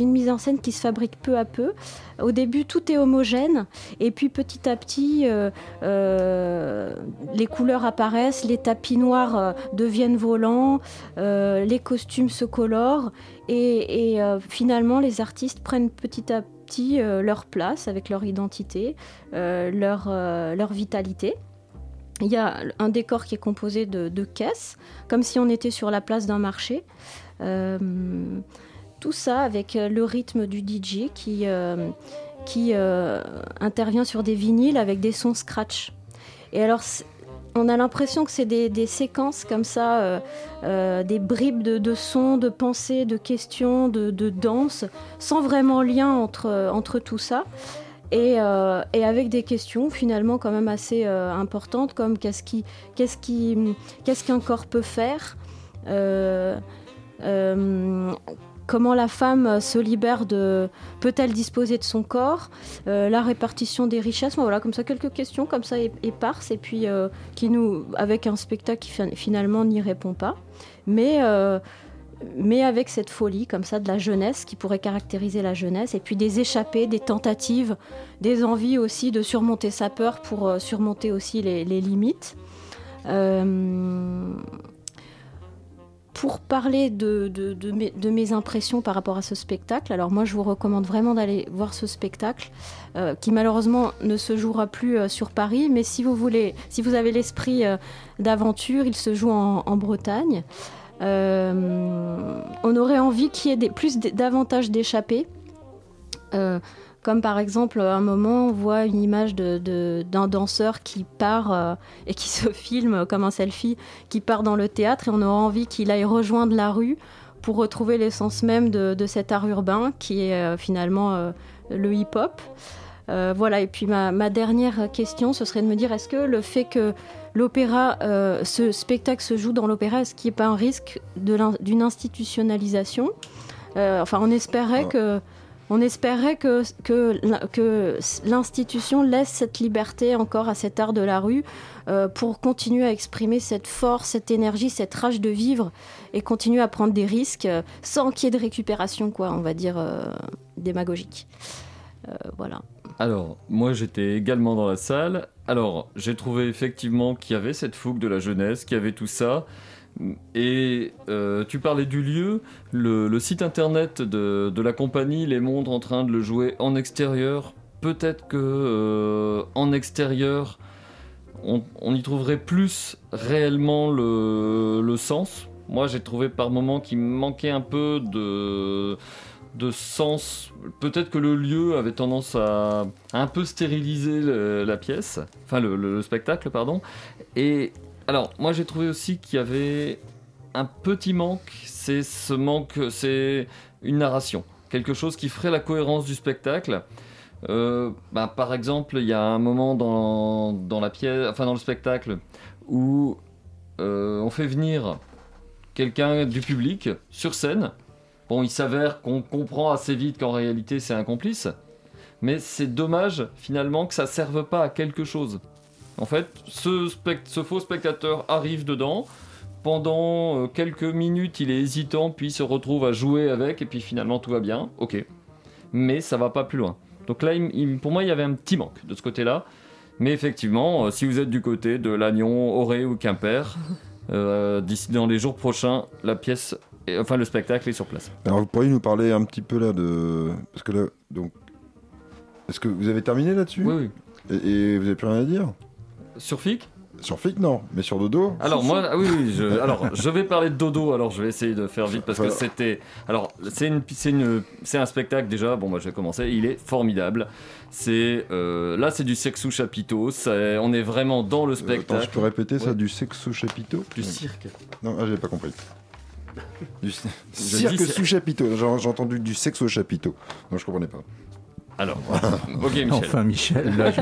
une mise en scène qui se fabrique peu à peu. Au début, tout est homogène, et puis petit à petit, euh, euh, les couleurs apparaissent, les tapis noirs deviennent volants, les costumes se colorent, et, finalement, les artistes prennent petit à petit leur place avec leur identité, leur, leur vitalité. Il y a un décor qui est composé de, de, caisses, comme si on était sur la place d'un marché. Tout ça avec euh, le rythme du DJ qui, euh, qui euh, intervient sur des vinyles avec des sons scratch. Et alors, on a l'impression que c'est des, séquences comme ça, des bribes de, sons, de pensées, de questions, de, danse, sans vraiment lien entre, tout ça. Et, avec des questions finalement quand même assez importantes comme qu'est-ce qui, qu'est-ce qu'un corps peut faire comment la femme se libère de peut-elle disposer de son corps euh, la répartition des richesses. Voilà comme ça quelques questions comme ça éparses et puis euh, qui nous avec un spectacle qui finalement n'y répond pas. Mais euh, avec cette folie comme ça de la jeunesse qui pourrait caractériser la jeunesse et puis des échappées des tentatives des envies aussi de surmonter sa peur pour surmonter aussi les limites pour parler de, mes, impressions par rapport à ce spectacle, alors moi je vous recommande vraiment d'aller voir ce spectacle euh, qui malheureusement ne se jouera plus euh, sur Paris, mais si vous voulez, si vous avez l'esprit euh, d'aventure, il se joue en, Bretagne. on aurait envie qu'il y ait plus davantage d'échappées. Comme par exemple, à un moment, on voit une image d'un danseur qui part euh, et qui se *laughs* filme comme un selfie, qui part dans le théâtre et on aura envie qu'il aille rejoindre la rue pour retrouver l'essence même de, cet art urbain qui est euh, finalement euh, le hip-hop. Euh, voilà, et puis ma, ma, dernière question, ce serait de me dire, est-ce que le fait que l'opéra, ce spectacle se joue dans l'opéra, est-ce qu'il n'y a pas un risque d'une institutionnalisation? Enfin, on espérait que... On espérait que, que, l'institution laisse cette liberté encore à cet art de la rue euh, pour continuer à exprimer cette force, cette énergie, cette rage de vivre et continuer à prendre des risques euh, sans qu'il y ait de récupération, quoi, on va dire, euh, démagogique. voilà. Alors, moi j'étais également dans la salle. Alors, j'ai trouvé effectivement qu'il y avait cette fougue de la jeunesse, qu'il y avait tout ça. Et euh, tu parlais du lieu, le, site internet de, la compagnie les montre en train de le jouer en extérieur. Peut-être que euh, en extérieur, on, y trouverait plus réellement le, sens. Moi, j'ai trouvé par moments qu'il manquait un peu de, sens. Peut-être que le lieu avait tendance à, un peu stériliser la pièce, enfin le, le spectacle, pardon. Et alors, moi j'ai trouvé aussi qu'il y avait un petit manque, c'est ce manque, c'est une narration. Quelque chose qui ferait la cohérence du spectacle. Euh, bah, par exemple, il y a un moment dans, la pièce, enfin dans le spectacle, où euh, on fait venir quelqu'un du public sur scène. Bon, il s'avère qu'on comprend assez vite qu'en réalité c'est un complice, mais c'est dommage finalement que ça serve pas à quelque chose. En fait, ce, faux spectateur arrive dedans. Pendant euh, quelques minutes, il est hésitant, puis se retrouve à jouer avec, et puis finalement tout va bien. Ok. Mais ça va pas plus loin. Donc là, pour moi, il y avait un petit manque de ce côté-là. Mais effectivement, euh, si vous êtes du côté de Lannion, Auré ou Quimper, *laughs* euh, d'ici dans les jours prochains, la pièce, enfin le spectacle est sur place. Alors vous pourriez nous parler un petit peu là de, parce que là, donc, est-ce que vous avez terminé là-dessus? Oui, oui. Et, vous avez plus rien à dire? Sur FIC sur FIC, non, mais sur Dodo. Alors moi, ah oui, oui je, alors *laughs* je vais parler de Dodo. Alors je vais essayer de faire vite parce que c'était. Alors c'est une, c'est une, c'est un spectacle déjà. Bon, moi je vais commencer. Il est formidable. C'est euh, là, c'est du sexu chapiteau. on est vraiment dans le spectacle. Attends, je peux répéter ça, du sexu chapiteau. Du cirque. Non, ah, j'ai pas compris. Du *laughs* cirque sous chapiteau. J'ai entendu du sexe au chapiteau. Non, je comprenais pas. Alors, ok *laughs* Michel. Enfin Michel, là je...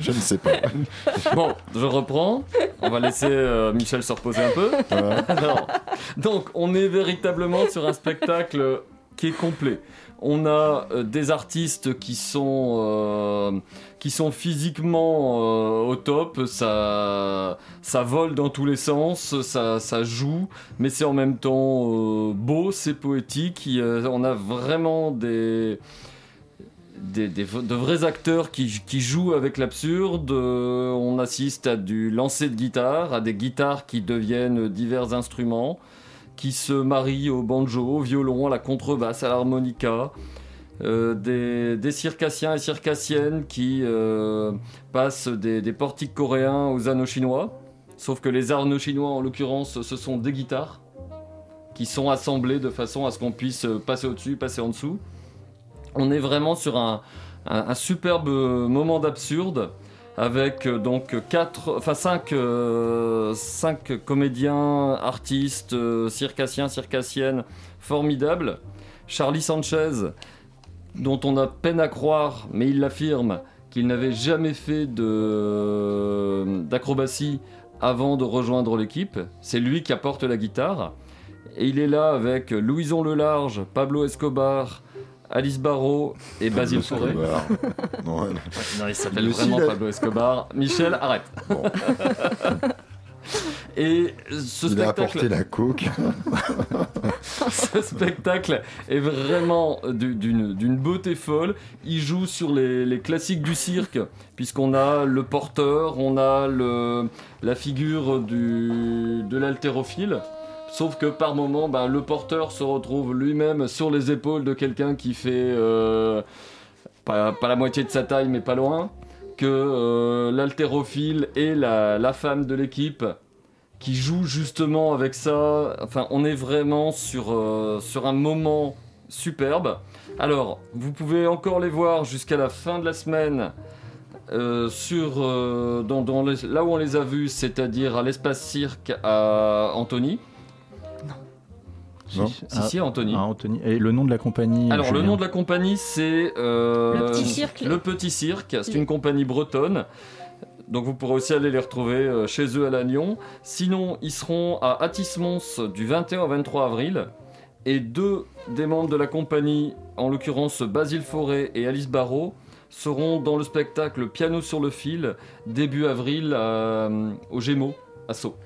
je ne sais pas. *laughs* Bon, je reprends. On va laisser euh, Michel se reposer un peu. *laughs* donc, on est véritablement sur un spectacle qui est complet. On a euh, des artistes qui sont, euh, qui sont physiquement au top, ça, ça vole dans tous les sens, ça, ça joue, mais c'est en même temps beau, c'est poétique. on a vraiment des, de vrais acteurs qui, jouent avec l'absurde. Euh, on assiste à du lancer de guitare, à des guitares qui deviennent divers instruments, qui se marient au banjo, au violon, à la contrebasse, à l'harmonica. Euh, des, circassiens et circassiennes qui euh, passent des, des, portiques coréens aux anneaux chinois. Sauf que les anneaux chinois, en l'occurrence, ce sont des guitares qui sont assemblées de façon à ce qu'on puisse passer au-dessus, passer en dessous on est vraiment sur un, superbe moment d'absurde avec euh, donc quatre, enfin cinq, euh, cinq comédiens, artistes, euh, circassiens, circassiennes formidables. Charlie Sanchez, dont on a peine à croire, mais il l'affirme, qu'il n'avait jamais fait d'acrobatie avant de rejoindre l'équipe. C'est lui qui apporte la guitare. Et il est là avec Louison Lelarge, Pablo Escobar, Alice Barrault et Basile Fauré. *laughs* non, il s'appelle vraiment Pablo Escobar. Michel, arrête. *laughs* Et ce il a apporté la coke. *laughs* ce spectacle est vraiment d'une beauté folle. Il joue sur les, classiques du cirque, puisqu'on a le porteur, on a le, la figure du, de l'haltérophile. Sauf que par moment, ben, le porteur se retrouve lui-même sur les épaules de quelqu'un qui fait euh, pas, la moitié de sa taille, mais pas loin. Que euh, l'haltérophile et la, femme de l'équipe qui joue justement avec ça. Enfin, on est vraiment sur, euh, sur un moment superbe. Alors, vous pouvez encore les voir jusqu'à la fin de la semaine. sur, là où on les a vus, c'est-à-dire à l'espace cirque à Antony. Si, si, Anthony. Ah, Anthony. Et le nom de la compagnie Alors, le nom de la compagnie, c'est. Euh, le Petit Cirque. Le Petit Cirque. C'est une compagnie bretonne. Donc vous pourrez aussi aller les retrouver euh, chez eux à Lannion. Sinon, ils seront à Atis-Mons du 21 au 23 avril. Et deux des membres de la compagnie, en l'occurrence Basile Forêt et Alice Barrault, seront dans le spectacle Piano sur le fil début avril au Gémeaux, à Sceaux.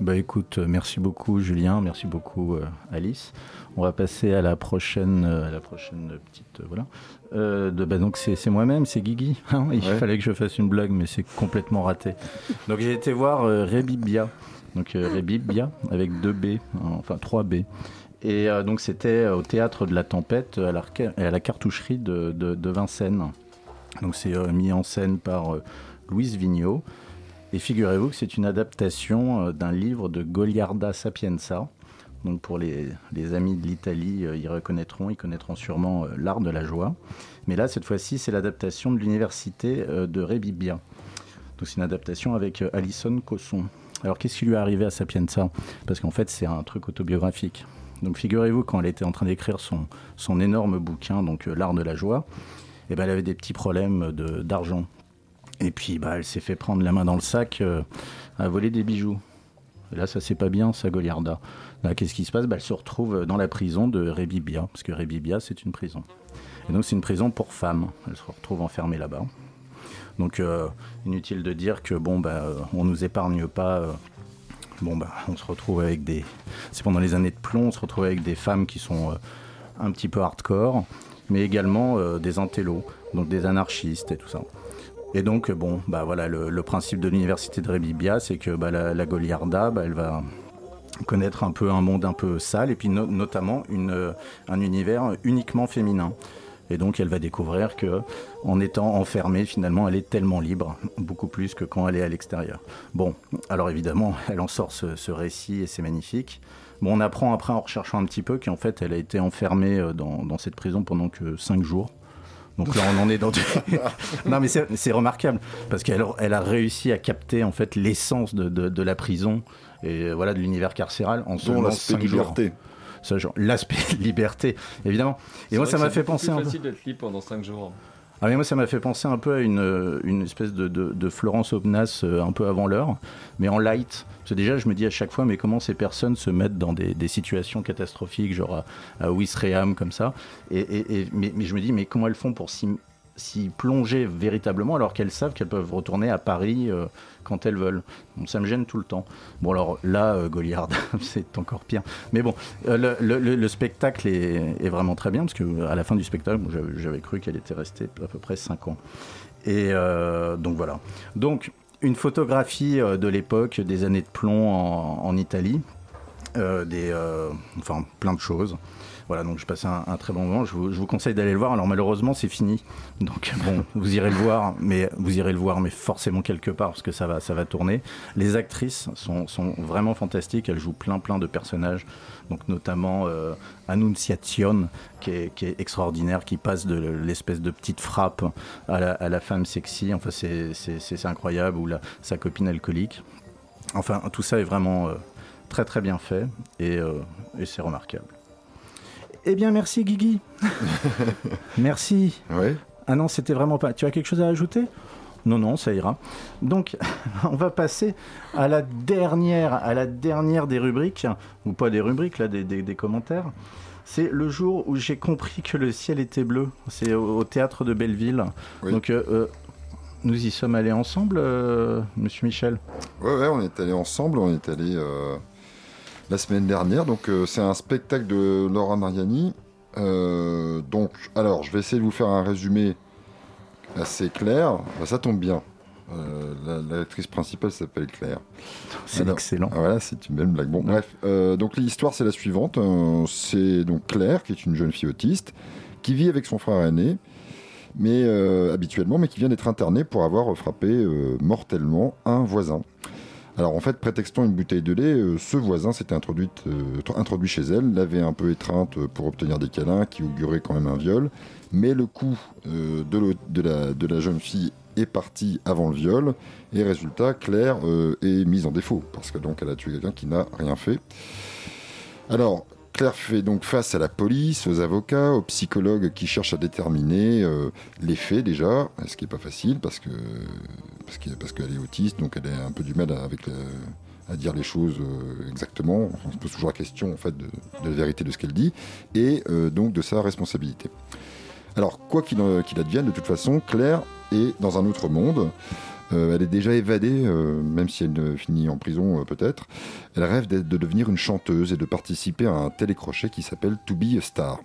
Bah écoute, euh, merci beaucoup Julien, merci beaucoup euh, Alice. On va passer à la prochaine, à la prochaine petite voilà euh, de, bah donc c'est moi-même, c'est Guigui. Hein. Il fallait que je fasse une blague, mais c'est complètement raté. Donc j'ai été voir euh, Rebibia, donc euh, Rebibia avec deux B, enfin trois B. Et donc c'était au théâtre de la Tempête à la, à la cartoucherie de, de, Vincennes. Donc c'est mis en scène par Louise Vigneault. Et figurez-vous que c'est une adaptation d'un livre de Goliarda Sapienza. Donc pour les, amis de l'Italie, ils reconnaîtront, ils connaîtront sûrement l'art de la joie. Mais là, cette fois-ci, c'est l'adaptation de l'université euh, de Rebibia. Donc c'est une adaptation avec euh, Alison Cosson. Alors qu'est-ce qui lui est arrivé à Sapienza? Parce qu'en fait, c'est un truc autobiographique. Donc figurez-vous, quand elle était en train d'écrire son, son énorme bouquin, donc euh, L'art de la joie, eh ben, elle avait des petits problèmes d'argent. Et puis bah, elle s'est fait prendre la main dans le sac à voler des bijoux. Et là, ça c'est pas bien, ça Goliarda. Qu'est-ce qui se passe? Bah, Elle se retrouve dans la prison de Rebibia, parce que Rebibia, c'est une prison. Et donc c'est une prison pour femmes. Elles se retrouvent enfermées là-bas. Donc euh, inutile de dire que bon bah euh, on nous épargne pas. Euh, bon bah on se retrouve avec des. C'est pendant les années de plomb, on se retrouve avec des femmes qui sont un petit peu hardcore, mais également des antélos, donc des anarchistes et tout ça. Et donc bon bah voilà le, principe de l'université de Rebibia, c'est que bah, la, Goliarda, bah, elle va connaître un peu un monde un peu sale et puis notamment une, un univers uniquement féminin. Et donc elle va découvrir que en étant enfermée, finalement, elle est tellement libre, beaucoup plus que quand elle est à l'extérieur. Bon, alors évidemment, *laughs* elle en sort ce, récit et c'est magnifique. Bon, on apprend après en recherchant un petit peu qu'en fait, elle a été enfermée euh, dans, cette prison pendant que cinq jours. Donc là, on en est dans *laughs* non, mais c'est remarquable parce qu'elle elle a réussi à capter en fait l'essence de, la prison et voilà de l'univers carcéral en seulement cinq jours l'aspect *laughs* liberté, évidemment. Et moi, ça m'a fait penser. C'est facile d'être libre pendant 5 jours. Ah mais moi ça m'a fait penser un peu à une, une espèce de, de, Florence Obnas euh, un peu avant l'heure, mais en light. Parce que déjà je me dis à chaque fois mais comment ces personnes se mettent dans des, des situations catastrophiques, genre à, à comme ça. Et, et, mais, mais, je me dis mais comment elles font pour s'y plonger véritablement alors qu'elles savent qu'elles peuvent retourner à Paris euh, quand elles veulent. ça me gêne tout le temps. Bon, alors là, euh, Goliard, *laughs* c'est encore pire. Mais bon, euh, le, spectacle est, vraiment très bien, parce qu'à la fin du spectacle, j'avais cru qu'elle était restée à peu près 5 ans. Et donc voilà. Donc, une photographie de l'époque, des années de plomb en, Italie, des, enfin plein de choses. Voilà, donc je passais un, très bon moment. Je vous, conseille d'aller le voir. Alors malheureusement, c'est fini. Donc *laughs* bon, vous irez le voir, mais vous irez le voir, mais forcément quelque part parce que ça va, ça va tourner. Les actrices sont, sont vraiment fantastiques. Elles jouent plein, plein de personnages. Donc notamment euh, Annunciation, qui est, qui est, extraordinaire, qui passe de l'espèce de petite frappe à la, à la femme sexy. Enfin, c'est incroyable. Ou la, sa copine alcoolique. Enfin, tout ça est vraiment euh, très, très bien fait et, euh, et c'est remarquable. Eh bien, merci Guigui. *laughs* merci. Oui. Ah non, c'était vraiment pas. Tu as quelque chose à ajouter? Non, non, ça ira. Donc, *laughs* on va passer à la dernière, à la dernière des rubriques, ou pas des rubriques, là, des, commentaires. C'est le jour où j'ai compris que le ciel était bleu. C'est au, théâtre de Belleville. Donc, euh, euh, nous y sommes allés ensemble, euh, Monsieur Michel? Ouais, ouais, on est allés ensemble. On est allés la semaine dernière. Donc euh, c'est un spectacle de Laura Mariani. Euh, donc alors je vais essayer de vous faire un résumé assez clair. Bah, ça tombe bien. Euh, l'actrice principale s'appelle Claire. C'est excellent. Ah, voilà, c'est une belle blague. Bon, bref. donc l'histoire c'est la suivante. c'est donc Claire qui est une jeune fille autiste qui vit avec son frère aîné, mais habituellement, mais qui vient d'être internée pour avoir frappé mortellement un voisin. Alors en fait, prétextant une bouteille de lait, euh, ce voisin s'était introduit, euh, introduit chez elle, l'avait un peu étreinte pour obtenir des câlins qui auguraient quand même un viol. Mais le coup euh, de, la, de, la, jeune fille est parti avant le viol et résultat, Claire est mise en défaut parce que donc elle a tué quelqu'un qui n'a rien fait. Alors, Claire fait donc face à la police, aux avocats, aux psychologues qui cherchent à déterminer euh, les faits déjà, ce qui n'est pas facile parce que parce qu'elle est autiste, donc elle a un peu du mal à, avec à dire les choses euh, exactement. On se pose toujours la question de, la vérité de ce qu'elle dit et euh, donc de sa responsabilité. Alors quoi qu'il advienne, de toute façon, Claire est dans un autre monde. Euh, elle est déjà évadée, euh, même si elle finit en prison euh, peut-être. Elle rêve de devenir une chanteuse et de participer à un télécrochet qui s'appelle To Be a Star.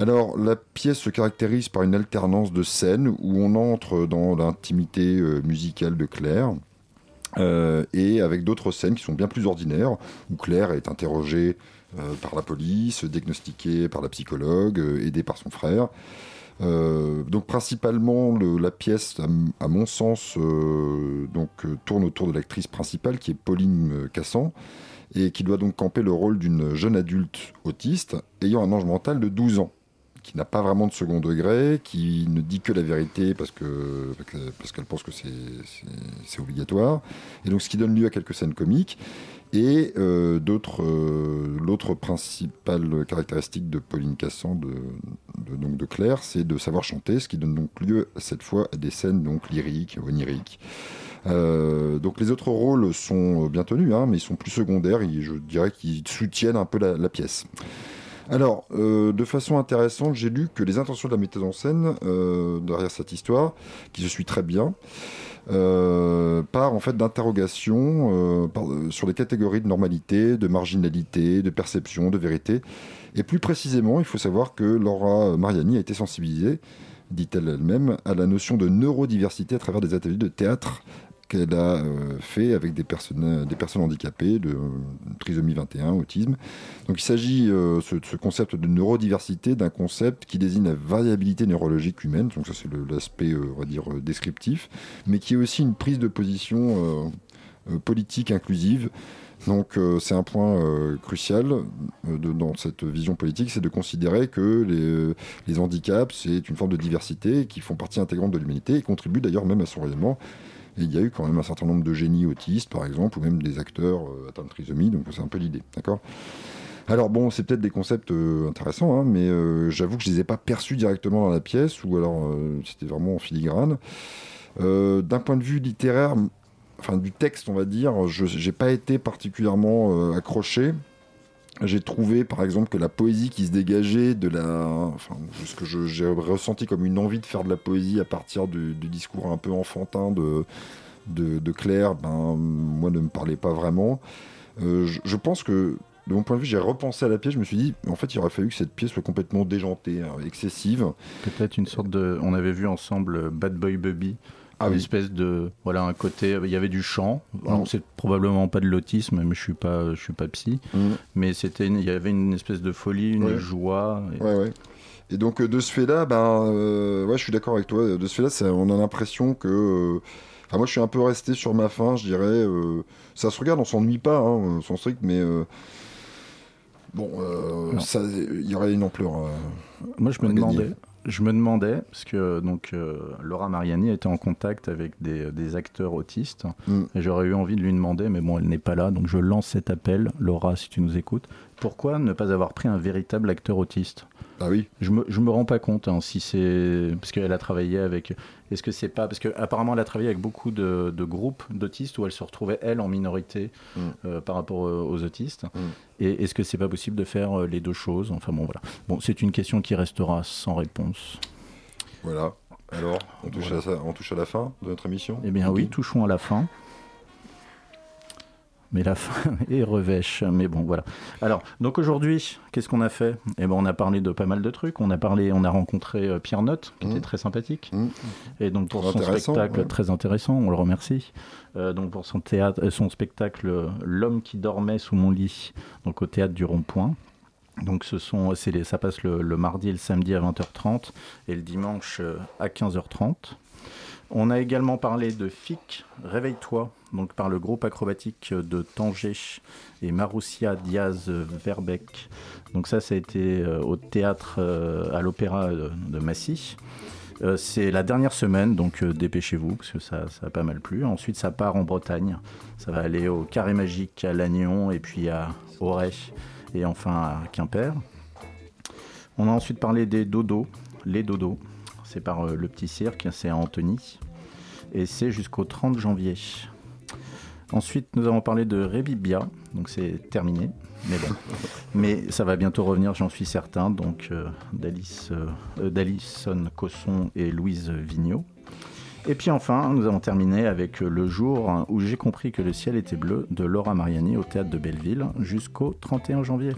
Alors, la pièce se caractérise par une alternance de scènes où on entre dans l'intimité musicale de Claire. et avec d'autres scènes qui sont bien plus ordinaires, où Claire est interrogée par la police, diagnostiquée par la psychologue, aidée par son frère. Euh, donc principalement la pièce, à, mon sens, euh, donc euh, tourne autour de l'actrice principale qui est Pauline Cassan et qui doit donc camper le rôle d'une jeune adulte autiste ayant un ange mental de 12 ans qui n'a pas vraiment de second degré, qui ne dit que la vérité parce parce qu'elle pense que c'est obligatoire, et donc ce qui donne lieu à quelques scènes comiques. Et euh, d'autres, euh, l'autre principale caractéristique de Pauline Cassan, de, donc de Claire, c'est de savoir chanter, ce qui donne donc lieu cette fois à des scènes donc lyriques, oniriques. Euh, donc les autres rôles sont bien tenus, hein, mais ils sont plus secondaires. Et je dirais qu'ils soutiennent un peu la, pièce. Alors, de façon intéressante, j'ai lu que les intentions de la metteuse en scène derrière cette histoire, qui se suit très bien, euh, par en fait d'interrogations euh, euh, sur les catégories de normalité, de marginalité, de perception, de vérité. Et plus précisément, il faut savoir que Laura Mariani a été sensibilisée, dit-elle elle-même, à la notion de neurodiversité à travers des ateliers de théâtre qu'elle a euh, fait avec des personnes, des personnes handicapées, de trisomie 21, autisme. Donc il s'agit, euh, ce, ce, concept de neurodiversité, d'un concept qui désigne la variabilité neurologique humaine, donc ça c'est l'aspect, euh, on va dire, descriptif, mais qui est aussi une prise de position politique inclusive. Donc c'est un point crucial dans cette vision politique, c'est de considérer que les, les handicaps, c'est une forme de diversité qui font partie intégrante de l'humanité et contribuent d'ailleurs même à son rayonnement il y a eu quand même un certain nombre de génies autistes, par exemple, ou même des acteurs euh, atteints de trisomie, donc c'est un peu l'idée, d'accord? Alors bon, c'est peut-être des concepts euh, intéressants, hein, mais euh, j'avoue que je ne les ai pas perçus directement dans la pièce, ou alors c'était vraiment en filigrane. D'un point de vue littéraire, enfin du texte, on va dire, je n'ai pas été particulièrement accroché. J'ai trouvé, par exemple, que la poésie qui se dégageait de la, enfin, ce que j'ai ressenti comme une envie de faire de la poésie à partir du, discours un peu enfantin de, de, Claire, ben, moi, ne me parlait pas vraiment. Euh, je, pense que, de mon point de vue, j'ai repensé à la pièce. Je me suis dit, en fait, il aurait fallu que cette pièce soit complètement déjantée, hein, excessive. Peut-être une sorte de. On avait vu ensemble Bad Boy Bubby ah, une espèce de voilà un côté il y avait du chant alors mm. c'est probablement pas de l'autisme mais je suis pas je suis pas psy mm. mais c'était il y avait une espèce de folie une joie et... Ouais, ouais. et donc de ce fait là ben euh, ouais je suis d'accord avec toi de ce fait là on a l'impression que euh, moi, je suis un peu resté sur ma fin, je dirais. Euh, ça se regarde, on s'ennuie pas, hein, sans strict, mais bon, il y aurait une ampleur. moi, je me demandais, je me demandais, parce que donc, euh, Laura Mariani était en contact avec des, acteurs autistes, mm. et j'aurais eu envie de lui demander, mais bon, elle n'est pas là, donc je lance cet appel. Laura, si tu nous écoutes, pourquoi ne pas avoir pris un véritable acteur autiste? Ah oui. Je me, me rends pas compte hein, si c'est parce qu'elle a travaillé avec. Est-ce que c'est pas parce qu'apparemment elle a travaillé avec beaucoup de, groupes d'autistes où elle se retrouvait elle en minorité mm. euh, par rapport aux autistes. Mm. Et est-ce que c'est pas possible de faire euh, les deux choses? Enfin bon voilà. Bon c'est une question qui restera sans réponse. Voilà. Alors on touche, À, on touche à la fin de notre émission? Eh bien oui, touchons à la fin mais la fin *laughs* est revêche. Mais bon, voilà. Alors, donc aujourd'hui, qu'est-ce qu'on a fait? Eh ben, on a parlé de pas mal de trucs. On a parlé, on a rencontré euh, Pierre Note, qui était mmh. très sympathique, mmh. et donc pour son spectacle très intéressant, on le remercie. Euh, donc pour son théâtre, euh, son spectacle L'homme qui dormait sous mon lit, donc au théâtre du Rond-Point. Donc ce sont, les, ça passe le, le, mardi et le samedi à 20h30 et le dimanche à 15h30. On a également parlé de FIC, Réveille-toi, donc par le groupe acrobatique de Tanger et Marussia Diaz-Verbeck. Donc ça, ça a été euh, au théâtre, euh, à l'opéra de Massy. Euh, c'est la dernière semaine, donc dépêchez-vous, parce que ça, ça a pas mal plu. Ensuite, ça part en Bretagne. Ça va aller au Carré Magique, à Lannion, et puis à Auray et enfin à Quimper. On a ensuite parlé des dodos, les dodos. C'est par euh, le petit cirque, c'est à Antony. Et c'est jusqu'au 30 janvier. Ensuite, nous avons parlé de Revibia, donc c'est terminé, mais bon. *laughs* mais ça va bientôt revenir, j'en suis certain, donc euh, d'Alice, euh, d'Alison Cosson et Louise Vigneault. Et puis enfin, nous avons terminé avec le jour où j'ai compris que le ciel était bleu de Laura Mariani au théâtre de Belleville jusqu'au 31 janvier.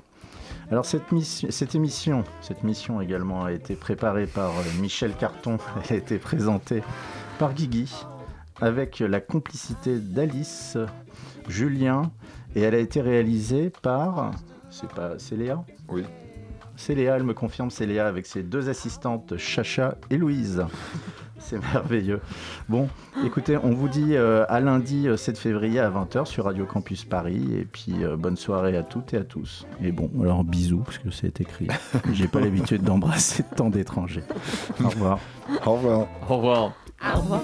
Alors cette, cette émission, cette mission également a été préparée par euh, Michel Carton, *laughs* elle a été présentée par Guigui avec la complicité d'Alice, Julien, et elle a été réalisée par, c'est pas, c'est Léa? Oui. C'est Léa, elle me confirme, c'est Léa avec ses deux assistantes, Chacha et Louise. *laughs* C'est merveilleux. Bon, écoutez, on vous dit euh, à lundi euh, 7 février à 20h sur Radio Campus Paris. Et puis, euh, bonne soirée à toutes et à tous. Et bon, alors bisous, parce que c'est écrit. *laughs* J'ai pas l'habitude d'embrasser tant d'étrangers. Au revoir. Au revoir. Au revoir. Au revoir.